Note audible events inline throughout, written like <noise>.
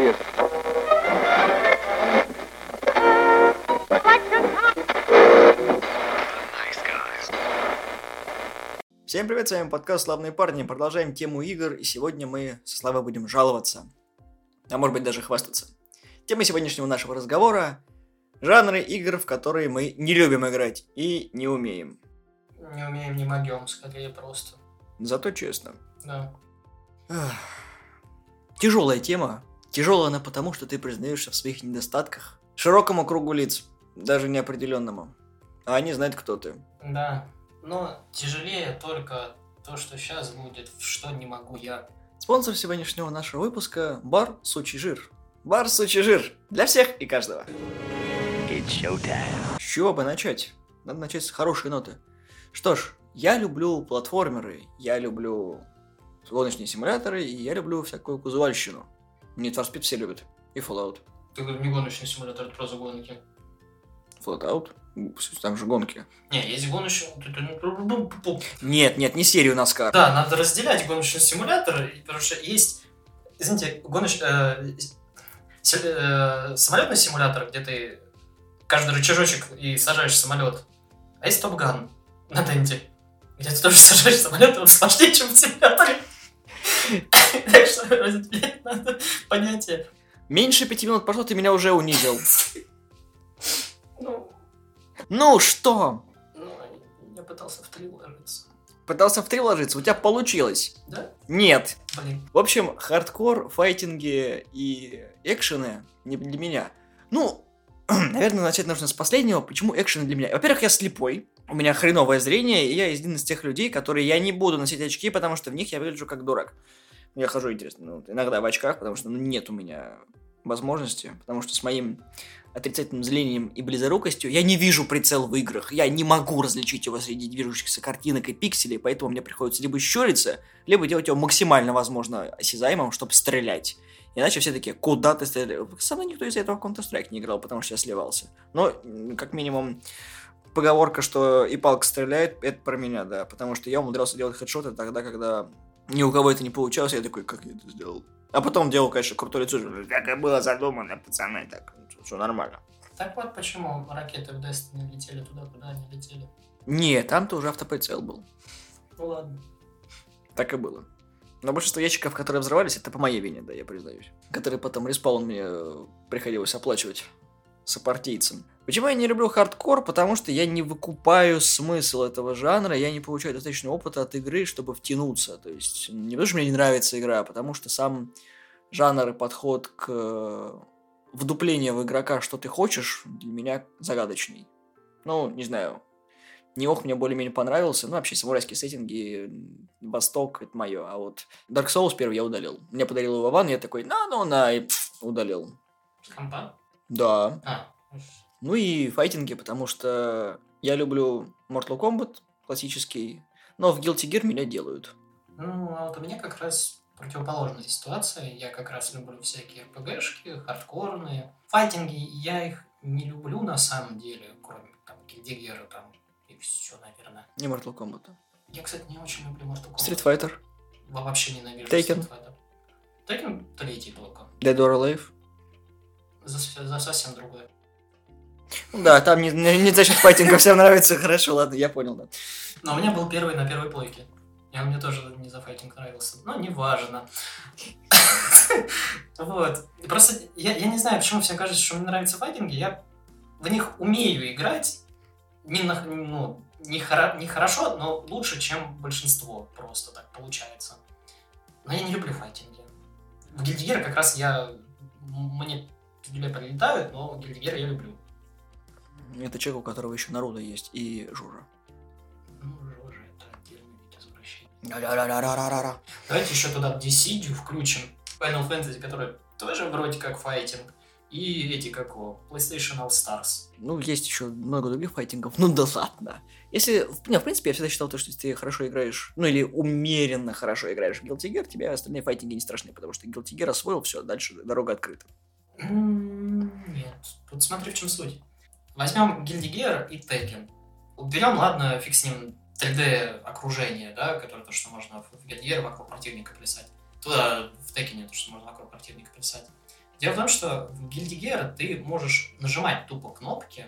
serious. Всем привет, с вами подкаст «Славные парни». Продолжаем тему игр, и сегодня мы со Славой будем жаловаться. А может быть даже хвастаться. Тема сегодняшнего нашего разговора – жанры игр, в которые мы не любим играть и не умеем. Не умеем, не могем, скорее просто. Зато честно. Да. Тяжелая тема. Тяжелая она потому, что ты признаешься в своих недостатках. Широкому кругу лиц, даже неопределенному. А они знают, кто ты. Да. Но тяжелее только то, что сейчас будет, в что не могу я. Спонсор сегодняшнего нашего выпуска – бар «Сучий жир». Бар «Сучий жир» для всех и каждого. С чего бы начать? Надо начать с хорошей ноты. Что ж, я люблю платформеры, я люблю гоночные симуляторы, и я люблю всякую кузовальщину. Need for Speed все любят. И Fallout. Ты говоришь, не гоночный симулятор, это просто гонки. Fallout? Там же гонки. Не, есть гоночный... Нет, нет, не серию NASCAR. Да, надо разделять гоночный симулятор, потому что есть, извините, гоноч... э, си- э, самолетный симулятор, где ты каждый рычажочек и сажаешь самолет. А есть Top Gun на Денде, где ты тоже <laughs> сажаешь самолет, и он сложнее, чем в симуляторе. Так что разделять надо понятие. Меньше пяти минут прошло, ты меня уже унизил. Ну, Ну что? ну, я пытался в три уложиться. Пытался в три ложиться, у тебя получилось. Да? Нет. Блин. В общем, хардкор, файтинги и экшены не для меня. Ну, <clears throat> наверное, начать нужно с последнего. Почему экшены для меня? Во-первых, я слепой. У меня хреновое зрение, и я один из тех людей, которые я не буду носить очки, потому что в них я выгляжу как дурак. Я хожу, интересно, ну, иногда в очках, потому что ну, нет у меня возможности, потому что с моим отрицательным зрением и близорукостью я не вижу прицел в играх, я не могу различить его среди движущихся картинок и пикселей, поэтому мне приходится либо щуриться, либо делать его максимально, возможно, осязаемым, чтобы стрелять. Иначе все такие, куда ты стреляешь? Со мной никто из этого Counter-Strike не играл, потому что я сливался. Но, как минимум, поговорка, что и палка стреляет, это про меня, да. Потому что я умудрялся делать хедшоты тогда, когда ни у кого это не получалось, я такой, как я это сделал? А потом делал, конечно, крутое лицо, так и было задумано, пацаны, так, все нормально. Так вот почему ракеты в Destiny летели туда, куда они летели. Не, там-то уже автоприцел был. Ну ладно. Так и было. Но большинство ящиков, которые взрывались, это по моей вине, да, я признаюсь. Которые потом респаун мне э, приходилось оплачивать сопартийцам. Почему я не люблю хардкор? Потому что я не выкупаю смысл этого жанра, я не получаю достаточно опыта от игры, чтобы втянуться. То есть не потому, что мне не нравится игра, а потому что сам жанр и подход к э, вдуплению в игрока, что ты хочешь, для меня загадочный. Ну, не знаю. Неох мне более-менее понравился. Ну, вообще, самурайские сеттинги, Восток, это мое. А вот Dark Souls первый я удалил. Мне подарил его Ван, я такой, на, ну, на, и пф, удалил. С компа? Да. А, Ну и файтинги, потому что я люблю Mortal Kombat классический, но в Guilty Gear меня делают. ну, а вот у меня как раз противоположная ситуация. Я как раз люблю всякие РПГшки, хардкорные. Файтинги, я их не люблю на самом деле, кроме там Гильдигера там и все, наверное. Не Mortal Kombat. Я, кстати, не очень люблю Mortal Kombat. Street Fighter, Во- Вообще ненавижу Tekken. Street Fighter. Tekken третий только. Dead or Alive. За, за совсем другое. Ну Да, там не, не, не за счет файтинга всем нравится. Хорошо, ладно, я понял, да. Но у меня был первый на первой плойке. И он мне тоже не за файтинг нравился. Но неважно. <laughs> Вот. Просто я, я не знаю, почему всем кажется, что мне нравятся файтинги. Я в них умею играть. Не, ну, не, не хорошо, но лучше, чем большинство. Просто так получается. Но я не люблю файтинги. В Гильдигера как раз я... Мне пиздюлей прилетают, но Гильдигера я люблю. Это человек, у которого еще Наруто есть и Жужа. Ну, Жожа, это отдельный вид извращения. Давайте еще туда Dissidia включим. Final Fantasy, который тоже вроде как файтинг. И эти, как его, PlayStation All Stars. Ну, есть еще много других файтингов. Ну да ладно. Если, не, в принципе, я всегда считал, то, что если ты хорошо играешь, ну или умеренно хорошо играешь в Guilty Gear, тебе остальные файтинги не страшны, потому что Guilty Gear освоил, все, дальше дорога открыта. Нет, тут смотри в чем суть. Возьмем Gear и Tekken. Уберем, ладно, фиг с ним 3D окружение, да, которое то, что можно в Gear вокруг противника плясать. Туда в Tekken то, что можно вокруг противника плясать. Дело в том, что в Gear ты можешь нажимать тупо кнопки,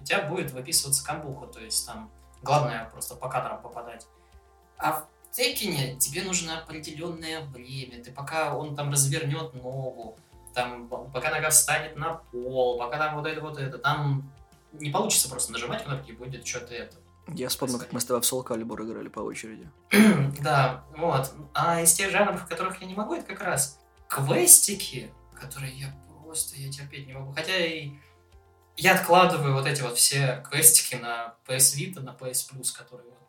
у тебя будет выписываться камбуха, то есть там главное просто по кадрам попадать. А в Текине тебе нужно определенное время, ты пока он там развернет ногу, там, пока нога встанет на пол, пока там вот это, вот это, там не получится просто нажимать кнопки, и будет что-то это. Я вспомнил, как мы с тобой в Soul Calibur играли по очереди. <clears throat> да, вот. А из тех жанров, в которых я не могу, это как раз квестики, которые я просто я терпеть не могу. Хотя и я откладываю вот эти вот все квестики на PS Vita, на PS Plus, которые вот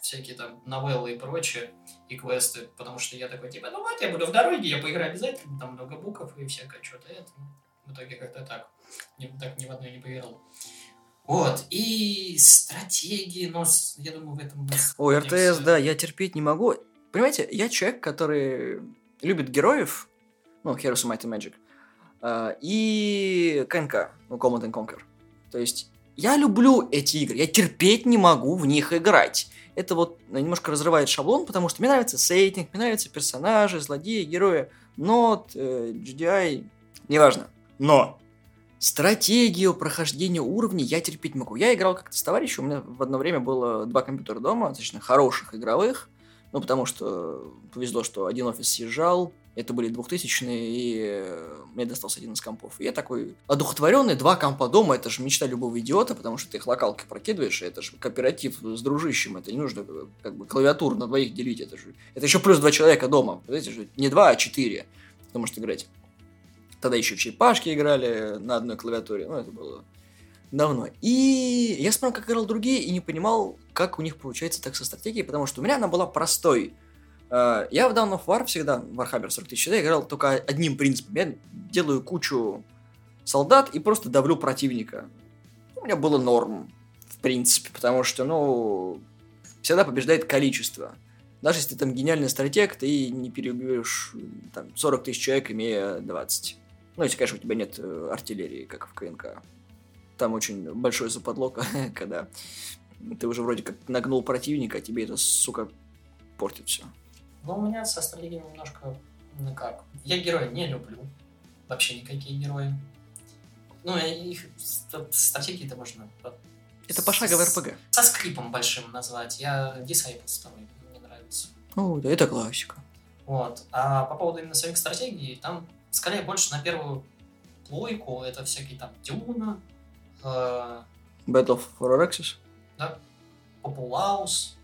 всякие там новеллы и прочее, и квесты, потому что я такой, типа, ну вот, я буду в дороге, я поиграю обязательно, там много букв и всякое что-то это. В итоге как-то так. Так ни в одной не поиграл. Вот, и стратегии, но я думаю, в этом... Ой, РТС, да, я терпеть не могу. Понимаете, я человек, который любит героев, ну, Heroes of Might and Magic, э, и КНК, ну, Command and Conquer. То есть, я люблю эти игры, я терпеть не могу в них играть. Это вот немножко разрывает шаблон, потому что мне нравится сеттинг, мне нравятся персонажи, злодеи, герои, нот, э, GDI, неважно. Но Стратегию прохождения уровней я терпеть могу. Я играл как-то с товарищем, у меня в одно время было два компьютера дома, достаточно хороших игровых, ну, потому что повезло, что один офис съезжал, это были 2000-е, и мне достался один из компов. И я такой одухотворенный, два компа дома, это же мечта любого идиота, потому что ты их локалкой прокидываешь, это же кооператив с дружищем, это не нужно как бы клавиатуру на двоих делить, это же... Это еще плюс два человека дома, знаете же, не два, а четыре, потому что играть. Тогда еще в черепашки играли на одной клавиатуре. Ну, это было давно. И я смотрел, как играл другие, и не понимал, как у них получается так со стратегией, потому что у меня она была простой. А, я в Dawn of War всегда, в Warhammer 40 тысяч, да, играл только одним принципом. Я делаю кучу солдат и просто давлю противника. У меня было норм, в принципе, потому что, ну, всегда побеждает количество. Даже если ты там гениальный стратег, ты не переубьешь там, 40 тысяч человек, имея 20. Ну, если, конечно, у тебя нет э, артиллерии, как в КНК. Там очень большой западлок, <laughs> когда ты уже вроде как нагнул противника, а тебе это, сука, портит все. Ну, у меня со стратегией немножко, ну как, я героя не люблю. Вообще никакие герои. Ну, их стратегии-то можно... Это пошаговый РПГ. Со скрипом большим назвать. Я Disciples второй, мне нравится. Ну, да, это классика. Вот. А по поводу именно самих стратегий, там скорее больше на первую плойку. Это всякие там Дюна. Э, Battle for Arrakis? Да. Популаус.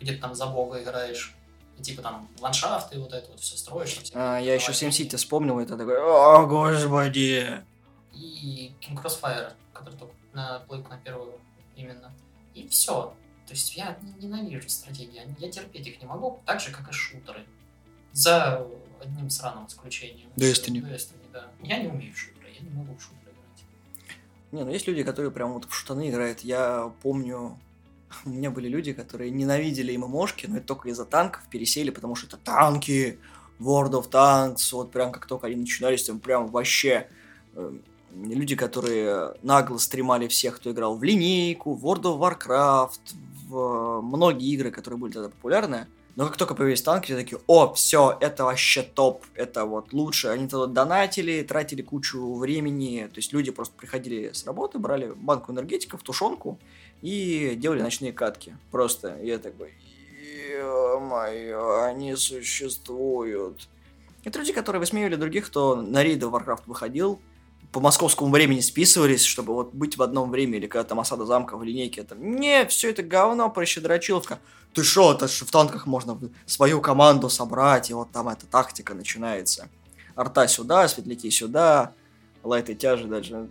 Где ты там за бога играешь. И типа там ландшафты, вот это вот все строишь. Там, а, я еще SimCity вспомнил, это такой, о, господи. И King Crossfire, который только на плойку на первую именно. И все. То есть я ненавижу стратегии, я терпеть их не могу, так же, как и шутеры. За одним сраным исключением. Destiny. Destiny, да. Я не умею в шутеры, я не могу в шутеры играть. Не, ну есть люди, которые прям вот в шутаны играют. Я помню, <laughs> у меня были люди, которые ненавидели ММОшки, но это только из-за танков пересели, потому что это танки, World of Tanks, вот прям как только они начинались, там прям вообще э, люди, которые нагло стремали всех, кто играл в линейку, в World of Warcraft, в многие игры, которые были тогда популярны, но как только появились танки, все такие, о, все, это вообще топ, это вот лучше. Они тогда донатили, тратили кучу времени, то есть люди просто приходили с работы, брали банку энергетиков, тушенку и делали ночные катки. Просто я такой, ё-моё, они существуют. Это люди, которые высмеивали других, кто на рейды в Warcraft выходил, по московскому времени списывались, чтобы вот быть в одном время, или когда там осада замка в линейке, там, не, все это говно, прощедрочиловка. Ты шо, это ж в танках можно свою команду собрать, и вот там эта тактика начинается. Арта сюда, светляки сюда, лайты тяжи дальше.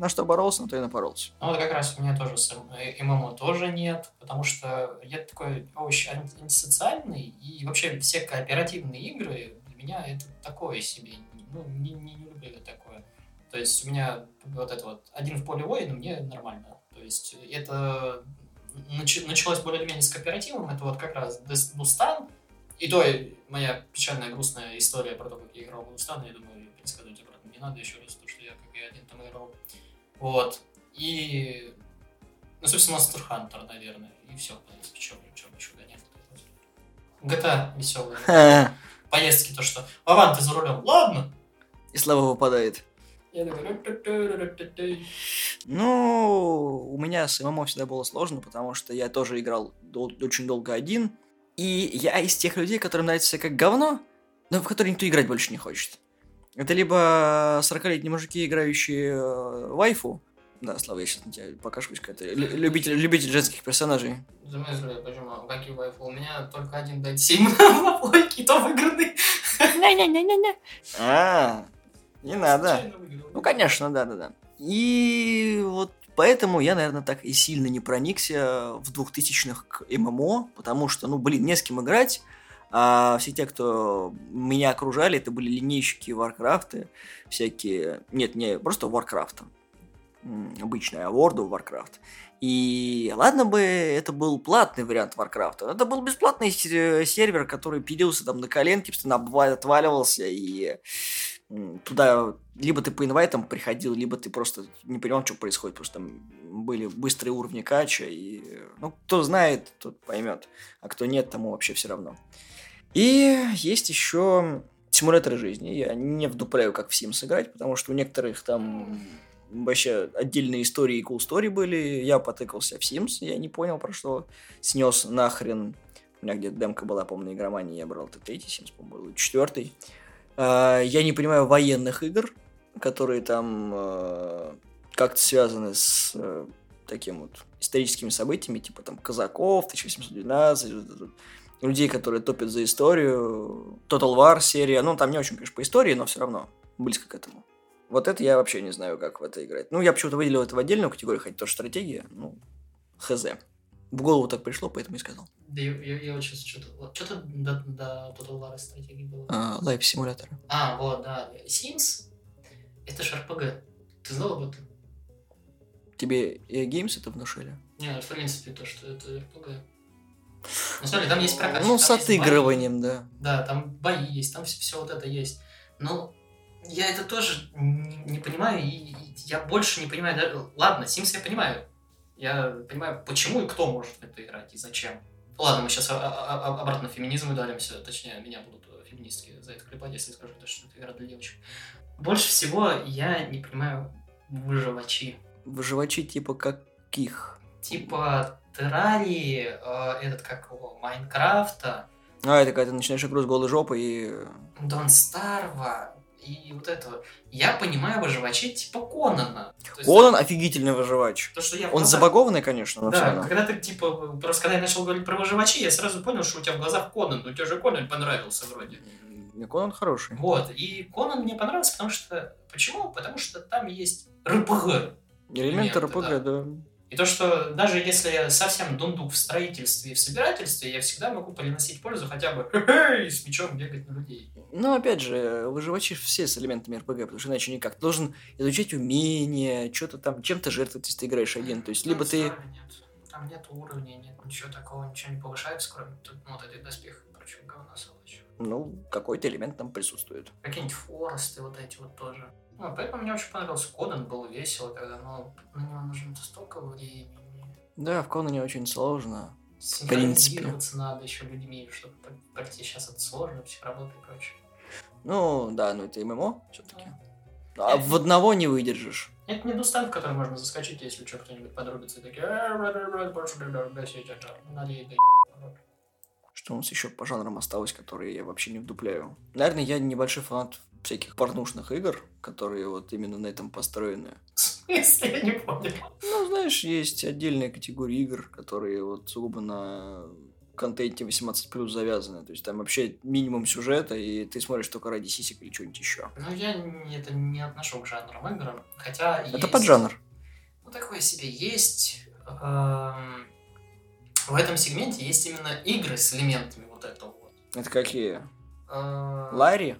На что боролся, на то и напоролся. Ну вот как раз у меня тоже с ММО тоже нет, потому что я такой овощ антисоциальный, и вообще все кооперативные игры меня это такое себе ну, не, не, не люблю такое. То есть у меня вот это вот один в поле воина мне нормально. То есть это нач, началось более-менее с кооперативом, это вот как раз Дустан, и то моя печальная, грустная история про то, как я играл в Дустан, я думаю, пересказывать обратно не надо еще раз, то что я как и один там играл. Вот. И, ну, собственно, Monster Hunter, наверное, и все, в принципе, что еще гонять. GTA веселая. Поездке, то что Аван, ты за рулем, ладно. И слава выпадает. Я такой, «Ру-ту-ту-ру-ту-ту». Ну, у меня с ММО всегда было сложно, потому что я тоже играл дол- очень долго один. И я из тех людей, которым нравится как говно, но в которые никто играть больше не хочет. Это либо 40-летние мужики, играющие э, вайфу. Да, Слава, я сейчас на тебя покажусь, как это лю- любитель, любитель женских персонажей. Смысле, почему? Какие вайфу? У меня только один дать 7 на плойке, и то выигранный. А, не надо. Ну, конечно, да-да-да. И вот поэтому я, наверное, так и сильно не проникся в 2000-х к ММО, потому что, ну, блин, не с кем играть, а все те, кто меня окружали, это были линейщики Варкрафта, всякие... Нет, не просто Варкрафта, обычная, а World of Warcraft. И ладно бы это был платный вариант Варкрафта, это был бесплатный се- сервер, который пилился там на коленке, постоянно отваливался, и туда либо ты по инвайтам приходил, либо ты просто не понимал, что происходит, потому что там были быстрые уровни кача, и, ну, кто знает, тот поймет, а кто нет, тому вообще все равно. И есть еще симуляторы жизни. Я не вдупляю, как в Sims играть, потому что у некоторых там вообще отдельные истории и cool story были. Я потыкался в Sims, я не понял, про что снес нахрен. У меня где-то демка была, помню, на игромании, я брал третий Sims, по-моему, четвертый. А, Я не понимаю военных игр, которые там э, как-то связаны с э, таким вот историческими событиями, типа там казаков, 1812, вот это вот. людей, которые топят за историю, Total War серия, ну там не очень, конечно, по истории, но все равно близко к этому. Вот это я вообще не знаю, как в это играть. Ну, я почему-то выделил это в отдельную категорию, хотя тоже стратегия, ну, хз. В голову так пришло, поэтому и сказал. Да я, я, я вот сейчас что-то... Что-то до, до Total War стратегии было. А, лайф-симуляторы. А, вот, да. Sims — это же RPG. Ты знал об этом? Тебе EA Games это внушили? Не, в принципе, то, что это RPG. Ну, смотри, там есть прокачка. Ну, с отыгрыванием, да. Да, там бои есть, там все, вот это есть. Но я это тоже не, понимаю, и, я больше не понимаю. даже- Ладно, Sims я понимаю. Я понимаю, почему и кто может в это играть, и зачем. Ладно, мы сейчас обратно феминизм ударимся, точнее, меня будут э, феминистки за это клепать, если скажу, то, что это игра для девочек. Больше всего я не понимаю выживачи. Выживачи типа каких? Типа Террарии, э, этот как его, Майнкрафта, А, это когда ты начинаешь игру с голой жопой и... Дон Старва и вот этого. Я понимаю выживачей типа Конана. Есть, Конан офигительный выживач. То, что я Он забагованный, конечно, но Да, когда ты, типа, просто когда я начал говорить про выживачей, я сразу понял, что у тебя в глазах Конан. Ну, тебе же Конан понравился вроде. Конан хороший. Вот. И Конан мне понравился, потому что... Почему? Потому что там есть РПГ. Элементы Элементы, РПГ, да. И то, что даже если я совсем дундук в строительстве и в собирательстве, я всегда могу приносить пользу хотя бы с мечом бегать на людей. Но опять же, выживачи все с элементами РПГ, потому что иначе никак. Ты должен изучать умения, что-то там, чем-то жертвовать, если ты играешь один. То есть, либо Там ты... Нет. Там нет уровня, нет ничего такого, ничего не повышается, кроме тут, ну, вот этих доспехов и прочего говна сволочи. Ну, какой-то элемент там присутствует. Какие-нибудь форесты вот эти вот тоже. Ну, поэтому мне очень понравился Коден, было весело, когда, ну, на него нужно столько времени. Да, в Конане очень сложно. Синхронизироваться надо еще людьми, чтобы пройти сейчас это сложно, все работы и прочее. Ну, да, ну это ММО все-таки. А в одного не выдержишь. Это не дустант, в который можно заскочить, если что, кто-нибудь подрубится и такие, «Э, надо гасить Что у нас еще по жанрам осталось, которые я вообще не вдупляю? Наверное, я небольшой фанат всяких порнушных игр, которые вот именно на этом построены. <laughs> Смысле, я не понял. Ну, знаешь, есть отдельная категория игр, которые вот сугубо на контенте 18 завязаны. То есть там вообще минимум сюжета, и ты смотришь только ради сисек или что-нибудь еще. Ну, я это не отношу к жанрам игр, хотя Это есть- поджанр. Ну, такое себе есть. эм, В этом сегменте есть именно игры с элементами вот этого вот. Это какие? Э, Ларри?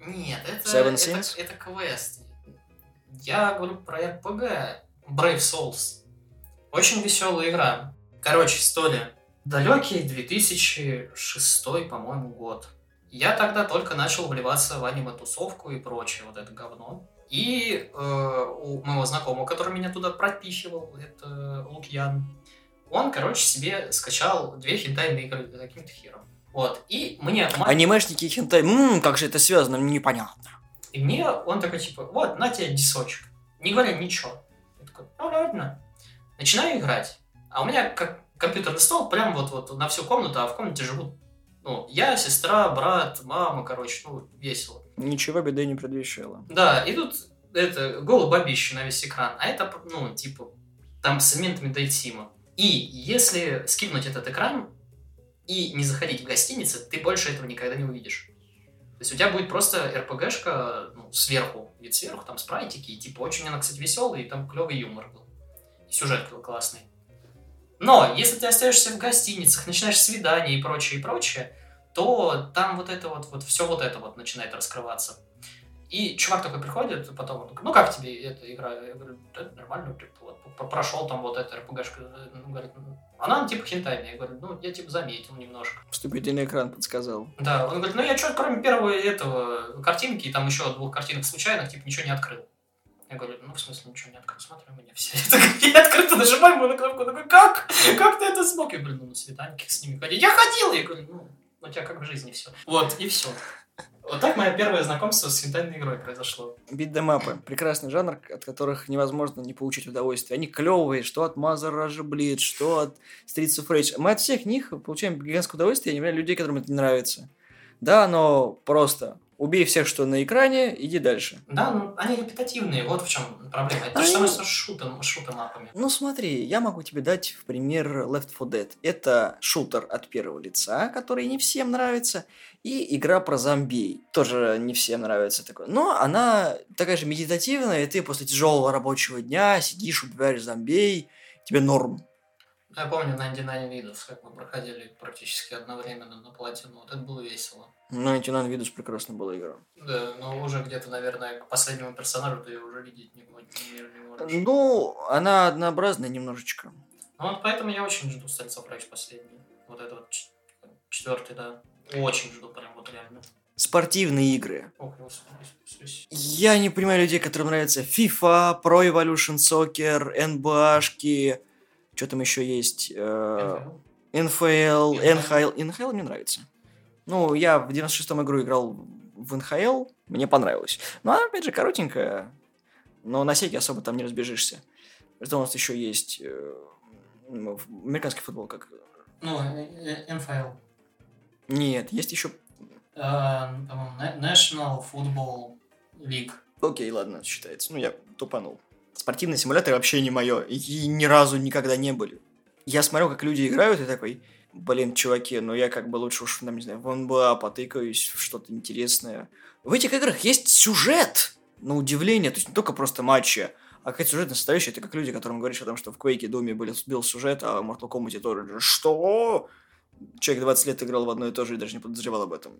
Нет, это, Seven это, Sins? это квест. Я говорю про RPG Brave Souls. Очень веселая игра. Короче, история. Далекий 2006, по-моему, год. Я тогда только начал вливаться в аниме-тусовку и прочее вот это говно. И э, у моего знакомого, который меня туда пропихивал, это Лукьян, он, короче, себе скачал две хентайные игры за каким-то хером. Вот. И мне... ма- Анимешники и хентай, ммм, как же это связано, непонятно. И мне он такой, типа, вот, на тебе дисочек. Не говоря ничего. Я такой, ну ладно. Начинаю играть. А у меня как компьютерный стол прям вот, вот на всю комнату, а в комнате живут ну, я, сестра, брат, мама, короче, ну, весело. Ничего беды не предвещало. Да, и тут это голый бабище на весь экран, а это, ну, типа, там с элементами дейтсима. И если скипнуть этот экран и не заходить в гостиницы, ты больше этого никогда не увидишь. То есть у тебя будет просто РПГшка ну, сверху, вид сверху, там спрайтики, и типа очень она, кстати, веселая, и там клевый юмор был. И сюжет был классный. Но если ты остаешься в гостиницах, начинаешь свидания и прочее, и прочее, то там вот это вот, вот все вот это вот начинает раскрываться. И чувак такой приходит, потом он ну как тебе эта игра? Я говорю, да, нормально, типа, вот, прошел там вот это РПГшка. Ну, говорит, ну, она типа хентайная. Я говорю, ну я типа заметил немножко. Вступительный экран подсказал. Да, он говорит, ну я что, кроме первого этого картинки, и там еще двух картинок случайных, типа ничего не открыл. Я говорю, ну в смысле ничего не открыл, смотрю, у меня все это <laughs> я открыто нажимаю ему на кнопку, он такой, как? Как ты это смог? Я говорю, ну на свиданке с ними ходить. Я ходил! Я говорю, ну у тебя как в жизни все. Вот, и все. Вот так мое первое знакомство с хентайной игрой произошло. Битдемапы. Прекрасный жанр, от которых невозможно не получить удовольствие. Они клевые, что от Mother Russia Bleed, что от Streets of Rage. Мы от всех них получаем гигантское удовольствие, я не понимаю людей, которым это не нравится. Да, но просто убей всех, что на экране, иди дальше. Да, ну они репетативные, вот в чем проблема. Это то же Они- самое с шутом, шутом-апами. Ну смотри, я могу тебе дать в пример Left 4 Dead. Это шутер от первого лица, который не всем нравится, и игра про зомби. Тоже не всем нравится такое. Но она такая же медитативная, и ты после тяжелого рабочего дня сидишь, убиваешь зомбей, тебе норм. Я помню 99 видов, как мы проходили практически одновременно на платину. Вот это было весело. Ну, Антинан Видус прекрасно была игра. Да, но уже где-то, наверное, к последнему персонажу ты ее уже видеть не, не, не можешь. Ну, она однообразная немножечко. Ну вот поэтому я очень жду of Rage последний. Вот это вот четвертый, да. Очень жду, прям вот реально. Спортивные игры. Ох. Я не понимаю людей, которым нравится FIFA, Pro Evolution Soccer, NBA-шки, что там еще есть? э, НФЛ. НФЛ, НХЛ. НХЛ мне нравится. Ну, я в 96-м игру играл в НХЛ, мне понравилось. Ну, она, опять же, коротенькая, но на секе особо там не разбежишься. Что у нас еще есть? э, Американский футбол как? Ну, э, э, НФЛ. Нет, есть еще... Э, National Football League. Окей, ладно, считается. Ну, я тупанул. Спортивные симуляторы вообще не мое. И ни разу никогда не были. Я смотрю, как люди играют, и такой, блин, чуваки, ну я как бы лучше уж, там, не знаю, в НБА потыкаюсь в что-то интересное. В этих играх есть сюжет, на удивление. То есть не только просто матчи, а какая-то сюжетная составляющая. Это как люди, которым говоришь о том, что в Quake Думе был, был сюжет, а в Mortal Kombat тоже. Что? Человек 20 лет играл в одно и то же и даже не подозревал об этом.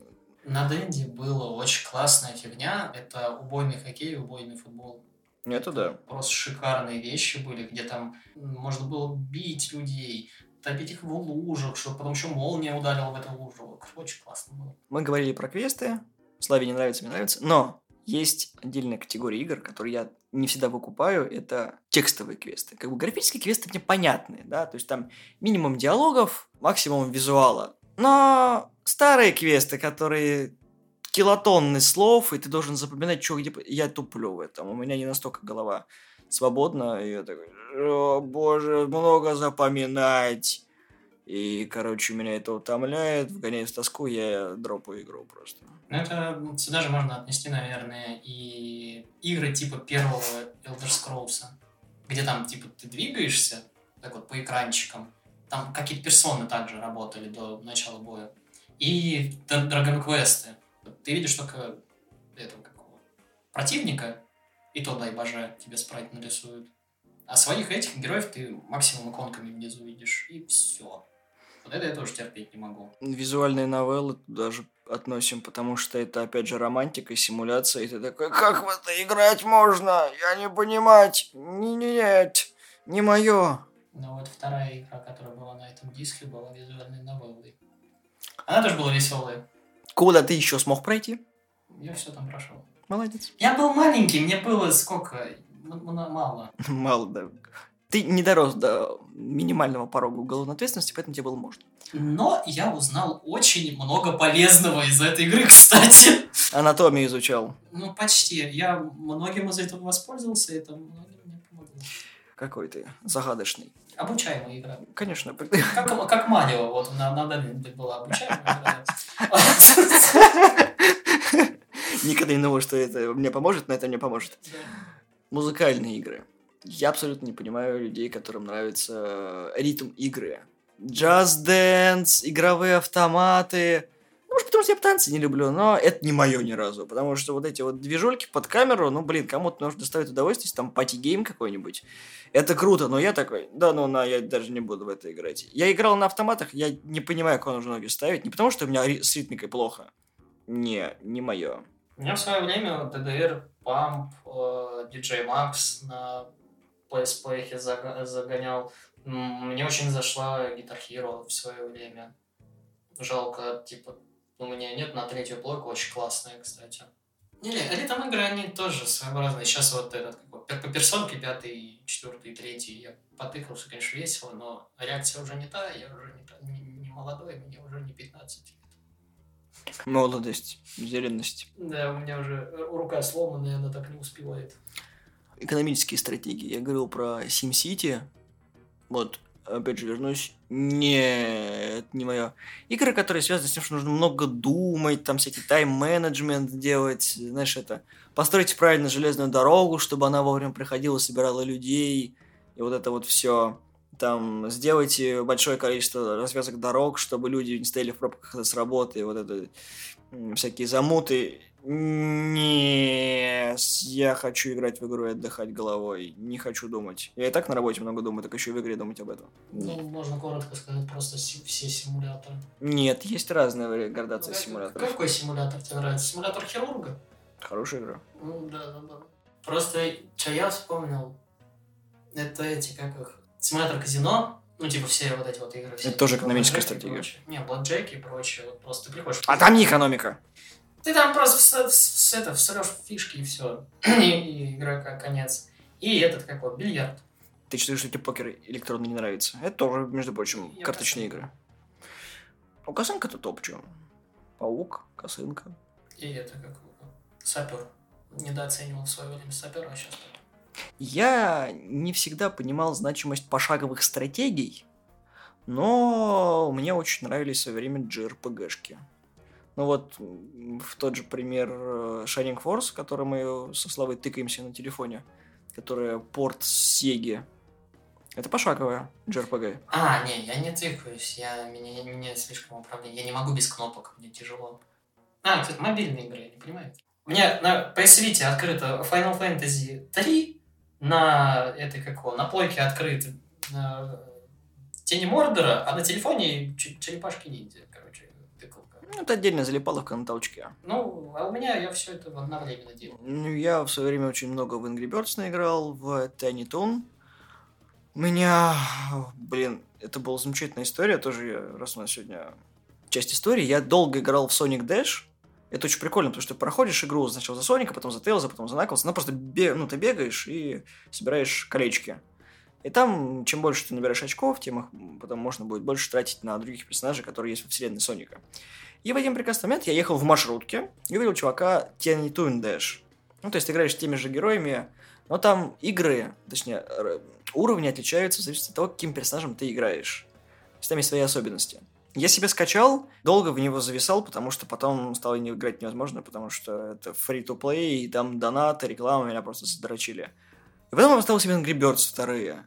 На Денде была очень классная фигня. Это убойный хоккей, убойный футбол. Это да. Просто шикарные вещи были, где там можно было бить людей, топить их в лужах, чтобы потом еще молния ударила в эту лужу. Очень классно было. Мы говорили про квесты. Славе не нравится, мне нравится. Но есть отдельная категория игр, которые я не всегда выкупаю. Это текстовые квесты. Как бы графические квесты мне понятны, да. То есть там минимум диалогов, максимум визуала. Но старые квесты, которые килотонны слов, и ты должен запоминать, что где... Я туплю в этом. У меня не настолько голова свободна. И я такой, о, боже, много запоминать. И, короче, меня это утомляет, вгоняет в тоску, я дропаю игру просто. Ну, это сюда же можно отнести, наверное, и игры типа первого Elder Scrolls, где там, типа, ты двигаешься, так вот, по экранчикам, там какие-то персоны также работали до начала боя, и Dragon Quest. Ты видишь только этого какого противника, и то, дай боже, тебе спрайт нарисуют. А своих этих героев ты максимум иконками внизу видишь, и все. Вот это я тоже терпеть не могу. Визуальные новеллы туда же относим, потому что это, опять же, романтика и симуляция, и ты такой, как в это играть можно? Я не понимать. Не- Нет, не мое. Но вот вторая игра, которая была на этом диске, была визуальной новеллой. Она тоже была веселая. Куда ты еще смог пройти? Я все там прошел. Молодец. Я был маленький, мне было сколько? М- м- Мало. <laughs> Мало, да. ты не дорос до минимального порога уголовной ответственности, поэтому тебе было можно. Но я узнал очень много полезного из этой игры, <laughs> кстати. Анатомию изучал. Ну, почти. Я многим из этого воспользовался, это многим мне помогло. Какой ты загадочный. Обучаемая игра. Конечно. Как, как Марио, вот на, на была обучаемая игра. <laughs> Никогда не думал, что это мне поможет, но это мне поможет. Музыкальные игры. Я абсолютно не понимаю людей, которым нравится ритм игры. Just Dance, игровые автоматы. Может, потому что я танцы не люблю, но это не мое ни разу. Потому что вот эти вот движульки под камеру, ну, блин, кому-то нужно доставить удовольствие, если там пати-гейм какой-нибудь. Это круто, но я такой, да ну на, я даже не буду в это играть. Я играл на автоматах, я не понимаю, куда нужно ноги ставить. Не потому, что у меня с ритмикой плохо. Не, не мое. У меня в свое время Pump, э, DJ Max на PSP загонял. Мне очень зашла Guitar Hero в свое время. Жалко, типа, у меня нет на третью плойку, очень классная, кстати. Не, ритм игры, они тоже своеобразные. Сейчас вот этот, как бы, по персонке пятый, четвертый, третий, я потыкался, конечно, весело, но реакция уже не та, я уже не, та- не, не молодой, мне уже не 15 лет. Молодость, зеленность. Да, у меня уже рука сломанная, она так не успевает. Экономические стратегии. Я говорил про SimCity. Вот, опять же, вернусь. Нет, не мое. Игры, которые связаны с тем, что нужно много думать, там всякий тайм-менеджмент делать, знаешь, это, построить правильно железную дорогу, чтобы она вовремя приходила, собирала людей, и вот это вот все. Там, сделайте большое количество развязок дорог, чтобы люди не стояли в пробках с работы, вот это, всякие замуты. Не, я хочу играть в игру и отдыхать головой. Не хочу думать. Я и так на работе много думаю, так еще и в игре думать об этом. Ну, можно коротко сказать, просто все симуляторы. Нет, есть разные градации Ну, симуляторов. Какой симулятор тебе нравится? Симулятор хирурга? Хорошая игра. Ну, да, да, да. Просто, что я вспомнил, это эти, как их, симулятор казино, ну, типа, все вот эти вот игры. все Это тоже экономическая стратегия. Не, Blackjack и прочее, вот просто ты приходишь. А там не экономика. Ты там просто вс- вс- это, всрешь фишки и все. <clears throat> и, и игра как конец. И этот какой, бильярд. Ты считаешь, что тебе покер электронный не нравится? Это тоже, между прочим, Я карточные косынка. игры. Ну, косынка-то топ, чё? Паук, косынка. И это как сапер. Недооценивал в свое время сапера, а сейчас Я не всегда понимал значимость пошаговых стратегий, но мне очень нравились в свое время JRPG-шки. Ну вот, в тот же пример э, Shining Force, который мы со Славой тыкаемся на телефоне, которая порт Сеги. Это пошаговая JRPG. А, не, я не тыкаюсь, я, меня, меня слишком управление. Я не могу без кнопок, мне тяжело. А, кстати, мобильные игры, я не понимаю. У меня на PS Vita открыто Final Fantasy 3, на этой как его, на плойке открыт э, Тени Мордора, а на телефоне черепашки ниндзя, короче, тыкалка. Ну, это отдельная залипаловка на толчке. Ну, а у меня я все это одновременно делал. Ну, я в свое время очень много в Angry Birds наиграл, в Tiny Toon. У меня, блин, это была замечательная история, тоже, раз у нас сегодня часть истории, я долго играл в Sonic Dash. Это очень прикольно, потому что ты проходишь игру сначала за Соника, потом за Тейлза, потом за Наклза. Ну, просто бе- ну, ты бегаешь и собираешь колечки. И там, чем больше ты набираешь очков, тем их потом можно будет больше тратить на других персонажей, которые есть во вселенной Соника. И в один прекрасный момент я ехал в маршрутке и увидел чувака Toon Dash. Ну, то есть ты играешь с теми же героями, но там игры, точнее, уровни отличаются в зависимости от того, каким персонажем ты играешь. То есть там есть свои особенности. Я себе скачал, долго в него зависал, потому что потом стало не играть невозможно, потому что это free-to-play, и там донаты, реклама меня просто задрочили. И потом я поставил себе Angry вторые.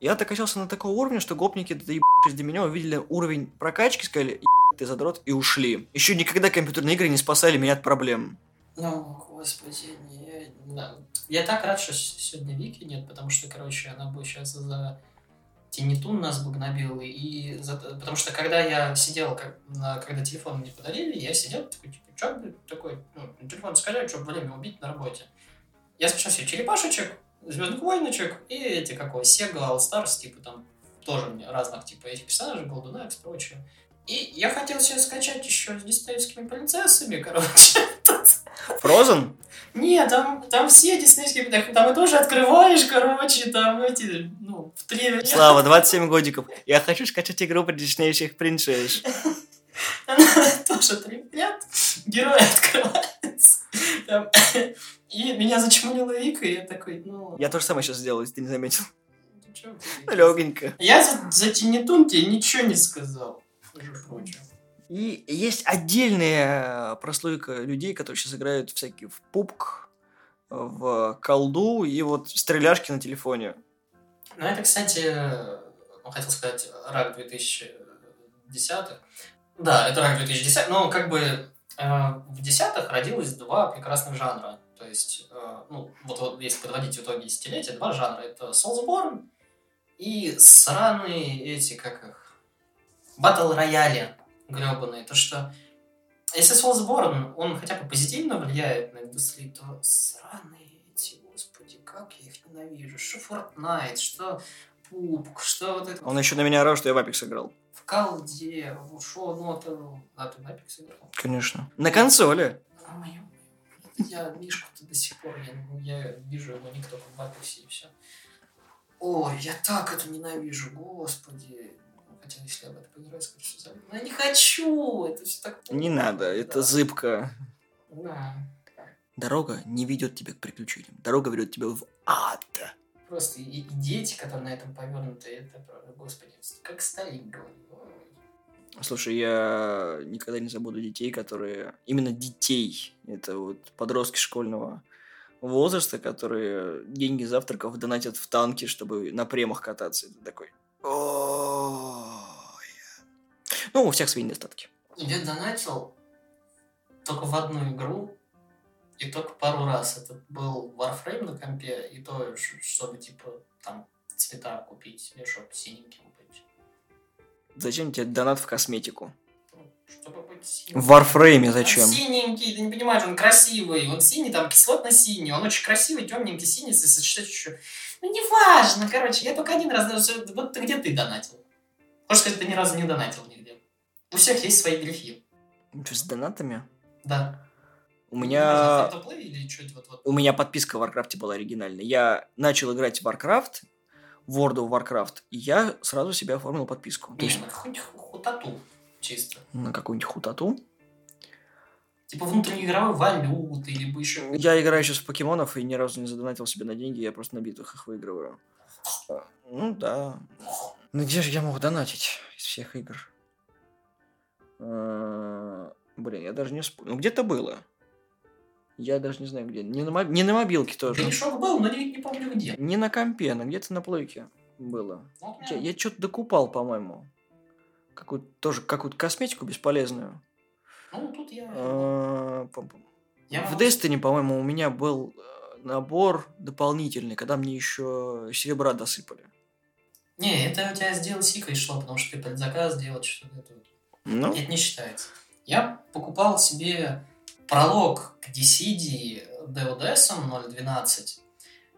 Я докачался на такого уровня, что гопники, доебавшись до меня, увидели уровень прокачки, сказали, «Ебать ты задрот, и ушли. Еще никогда компьютерные игры не спасали меня от проблем. Ну, господи, не, я так рад, что сегодня Вики нет, потому что, короче, она бы сейчас за Тинитун нас бы и за- потому что когда я сидел, как, когда телефон мне подарили, я сидел такой, типа, что, такой, ну, телефон сказали, что время убить на работе. Я скачал себе черепашечек, Звездных войночек и эти, Sega All Stars, типа там тоже мне разных, типа, этих персонажей, Golden Axe и прочее. И я хотел себе скачать еще с диснеевскими принцессами, короче. <laughs> Frozen? Нет, там, там все диснейские, там, там и тоже открываешь, короче, там эти, ну, в три Слава, 27 годиков. Я хочу скачать игру про диснеевских принцесс. <laughs> <laughs> Тоже трипят, герой открывается. Там, И меня зачмулила Вика, и я такой, ну... Я тоже самое сейчас сделал, если ты не заметил. ну чё Ну? Легонько. Я за, за Тинитун тебе ничего не сказал. Между прочим. И есть отдельная прослойка людей, которые сейчас играют всякие в пупк, в колду и вот стреляшки на телефоне. Ну, это, кстати, ну, хотел сказать, рак 2010 Да, это рак 2010 но как бы э, в десятых родилось два прекрасных жанра. То есть, э, ну, вот, вот если подводить итоги десятилетия, два жанра. Это Soulsborne и сраные эти, как их, батл рояли гребаные. То, что если Soulsborne, он хотя бы позитивно влияет на индустрию, то сраные эти, господи, как я их ненавижу. Что Fortnite, что Пупк, что вот это... Он еще на меня орал, что я в Apex играл. В колде, шо, ну это... А ты в Apex играл? Конечно. На консоли. А, моё- Я Мишку-то до сих пор, я, ну, я вижу его никто в Apex и все. Ой, я так это ненавижу, господи. Хотя, если я в это поиграю, скажу, что забыл. Но я не хочу, это все так... Не надо, это Да. зыбко. Да. Дорога не ведет тебя к приключениям. Дорога ведет тебя в ад. Просто и, и дети, которые на этом повернуты, это, правда, господи, как Сталин говорил. Слушай, я никогда не забуду детей, которые... Именно детей. Это вот подростки школьного возраста, которые деньги завтраков донатят в танки, чтобы на премах кататься. Это такой... «Ой». Ну, у всех свои недостатки. Я донатил только в одну игру, и только пару раз. Это был Warframe на компе, и то, чтобы, типа, там, цвета купить, или чтобы синеньким быть. Зачем тебе донат в косметику? Ну, Чтобы быть синим. В Warframe Он зачем? синенький, ты не понимаешь, он красивый. Он синий, там кислотно-синий. Он очень красивый, темненький, синий, если сочетать еще. Ну, неважно, короче. Я только один раз... даже- Вот ты где ты донатил? Можешь сказать, ты ни разу не донатил нигде. У всех есть свои грехи. Что, с донатами? Да. У меня... У меня подписка в Warcraft была оригинальная. Я начал играть в Warcraft, World of Warcraft, и я сразу себе оформил подписку. То Не, есть ну, хоть хутату чисто. на какую-нибудь хутату. Типа внутриигровой валюты, либо еще... Я играю сейчас в покемонов и ни разу не задонатил себе на деньги, я просто на битвах их выигрываю. А, Ну да. Ну где же я мог донатить из всех игр? А, Блин, я даже не вспомню. Ну где-то было. Я даже не знаю где. Не на, моб- не на мобилке тоже. Гришок был, но не, не помню где. Не на компе, но где-то на плойке было. Вот у Я, я что-то докупал, по-моему. Какую-то тоже какую-то косметику бесполезную. Ну, тут я... А, я В Destiny, по-моему, у меня был э, набор дополнительный, когда мне еще серебра досыпали. Не, это у тебя с DLC шло, потому что ты предзаказ делать что-то. вот. Ну, Это не считается. Я покупал себе пролог к Dissidia DODS 0.12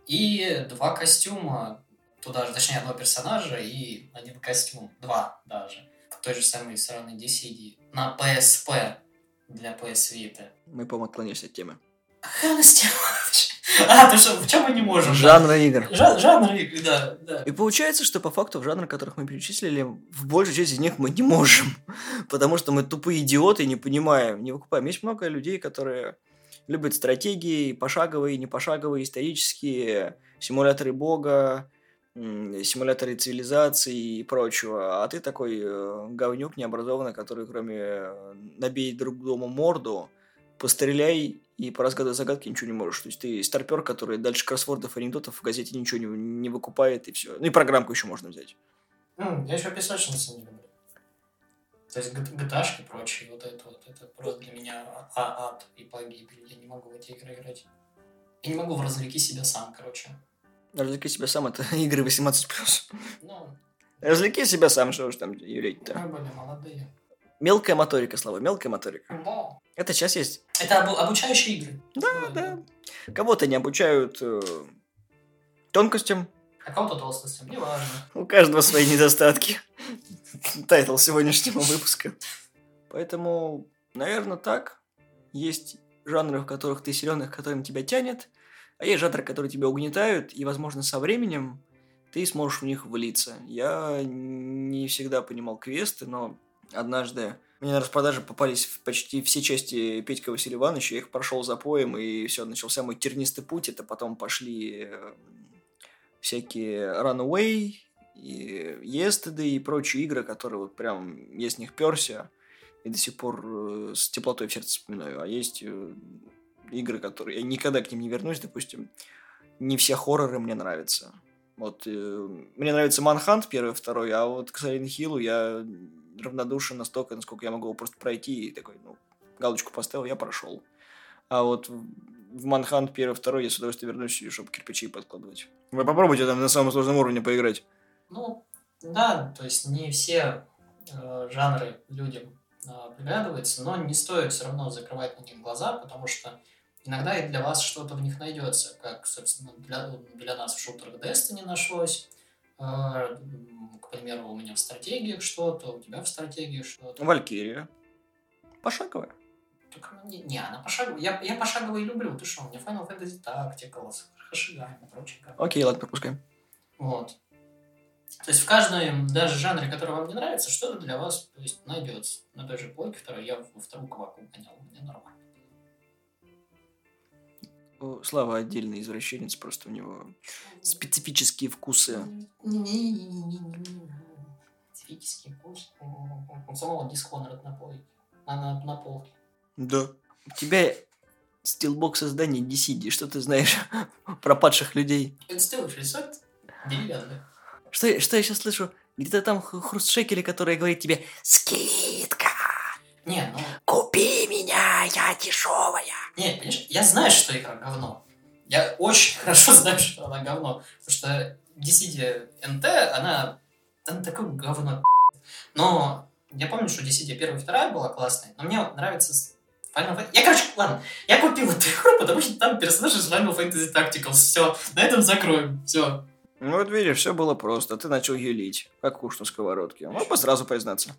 и два костюма туда же, точнее, одного персонажа и один костюм, два даже, к той же самой сраной Dissidia на PSP для PS Vita. мы, по-моему, отклонились от темы. Какая тема вообще? А, ты что, в чем мы не можем? Жанра игр. Жа- жанр игр, да, да. И получается, что по факту в жанрах, которых мы перечислили, в большей части из них мы не можем. <laughs> Потому что мы тупые идиоты и не понимаем, не выкупаем. Есть много людей, которые любят стратегии, пошаговые, не пошаговые, исторические, симуляторы бога, симуляторы цивилизации и прочего. А ты такой э, говнюк необразованный, который кроме э, набей друг другу морду, постреляй и поразгадывай загадки ничего не можешь. То есть ты старпер, который дальше кроссвордов анекдотов в газете ничего не, не выкупает, и все. Ну и программку еще можно взять. М, Я еще песочницы не люблю. То есть gta и прочее, вот это вот, это просто для меня а- ад и погибель. Я не могу в эти игры играть. Я не могу в развлеки себя сам, короче. Развлеки себя сам, это <laughs> игры 18+. Ну, Развлеки себя сам, что уж там юлить-то. мы были молодые. Мелкая моторика, Слава, мелкая моторика. Да. Это сейчас есть. Это обу- обучающие игры. Да, да. Кого-то не обучают э, тонкостям, А кого-то толстостям, неважно. у каждого свои недостатки. Тайтл сегодняшнего выпуска. Поэтому, наверное, так. Есть жанры, в которых ты силен, к которым тебя тянет, а есть жанры, которые тебя угнетают, и, возможно, со временем ты сможешь в них влиться. Я не всегда понимал квесты, но однажды мне на распродаже попались почти все части Петька Василия Ивановича, я их прошел за поем, и все, начался мой тернистый путь, это потом пошли э, всякие Runaway, и Yesterday и прочие игры, которые вот прям я с них перся, и до сих пор э, с теплотой в сердце вспоминаю. А есть э, игры, которые я никогда к ним не вернусь, допустим, не все хорроры мне нравятся. Вот, э, мне нравится Манхант первый, второй, а вот к Silent Hill я равнодушен настолько, насколько я могу его просто пройти, и такой, ну, галочку поставил, я прошел. А вот в Манхант первый, второй я с удовольствием вернусь, чтобы кирпичи подкладывать. Вы попробуйте там на самом сложном уровне поиграть. Ну, да, то есть не все э, жанры людям э, приглядываются, но не стоит все равно закрывать на них глаза, потому что иногда и для вас что-то в них найдется, как, собственно, для, для нас в шутерах Destiny нашлось, к примеру, у меня в стратегиях что-то, у тебя в стратегии что-то. Валькирия. Пошаговая. Так, не, не, она пошаговая. Я, я пошаговые люблю. Ты что, у меня Final Fantasy Tacticals, Хашигами и прочее. Окей, ладно, пропускаем. Вот. То есть в каждом даже жанре, который вам не нравится, что-то для вас то есть, найдется. На той же полке второй я во вторую кваку гонял, мне нормально. Слава отдельный извращенец, просто у него специфические вкусы. Специфические вкусы. У самого Dishonored на полке. А на, на полке. Да. У тебя стилбок создания DCD. Что ты знаешь <laughs> про падших людей? Институт рисует деревянных. Что, что я сейчас слышу? Где-то там хруст шекели, который говорит тебе «Скидка! Не, ну... Дешевая!» Не, понимаешь, я знаю, что игра говно. Я очень <laughs> хорошо знаю, что она говно. Потому что Dissidia NT, она... Она такое говно. Но я помню, что Dissidia первая и вторая была классная, но мне нравится Final Fantasy... Я, короче, ладно, я купил эту игру, потому что там персонаж из Final Fantasy Tacticals. Все, на этом закроем. Все. Ну вот видишь, все было просто. Ты начал юлить, как куш на сковородке. Мог бы сразу признаться.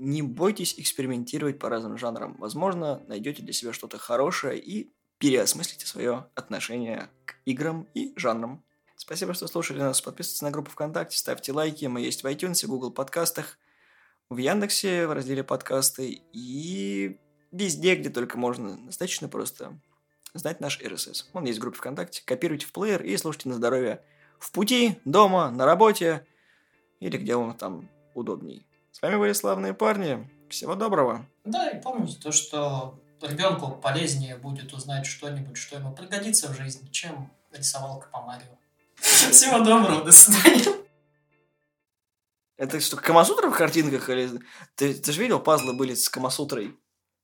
Не бойтесь экспериментировать по разным жанрам. Возможно, найдете для себя что-то хорошее и переосмыслите свое отношение к играм и жанрам. Спасибо, что слушали нас. Подписывайтесь на группу ВКонтакте, ставьте лайки. Мы есть в iTunes, в Google подкастах, в Яндексе в разделе подкасты и везде, где только можно. Достаточно просто знать наш RSS. Он есть в группе ВКонтакте. Копируйте в плеер и слушайте на здоровье в пути, дома, на работе или где вам там удобней. С вами были славные парни. Всего доброго. Да, и помните то, что ребенку полезнее будет узнать что-нибудь, что ему пригодится в жизни, чем рисовалка по Марио. <laughs> Всего доброго, до свидания. Это что, Камасутра в картинках? Или... Ты, ты же видел, пазлы были с Камасутрой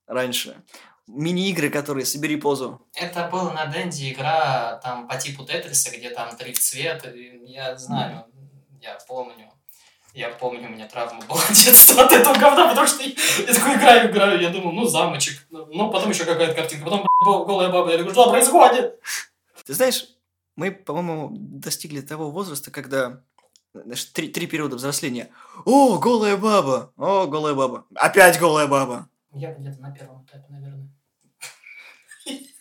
раньше? мини-игры, которые «Собери позу». Это была на Денде игра там по типу Тетриса, где там три цвета. Я знаю, я помню. Я помню, у меня травма была <laughs> детства от этого говна, потому что я, я такой играю, играю, я думаю, ну, замочек, ну, потом еще какая-то картинка, потом голая баба, я такой, что происходит? Ты знаешь, мы, по-моему, достигли того возраста, когда знаешь, три, три периода взросления. О, голая баба! О, голая баба! Опять голая баба! Я где-то на первом этапе, наверное. <laughs>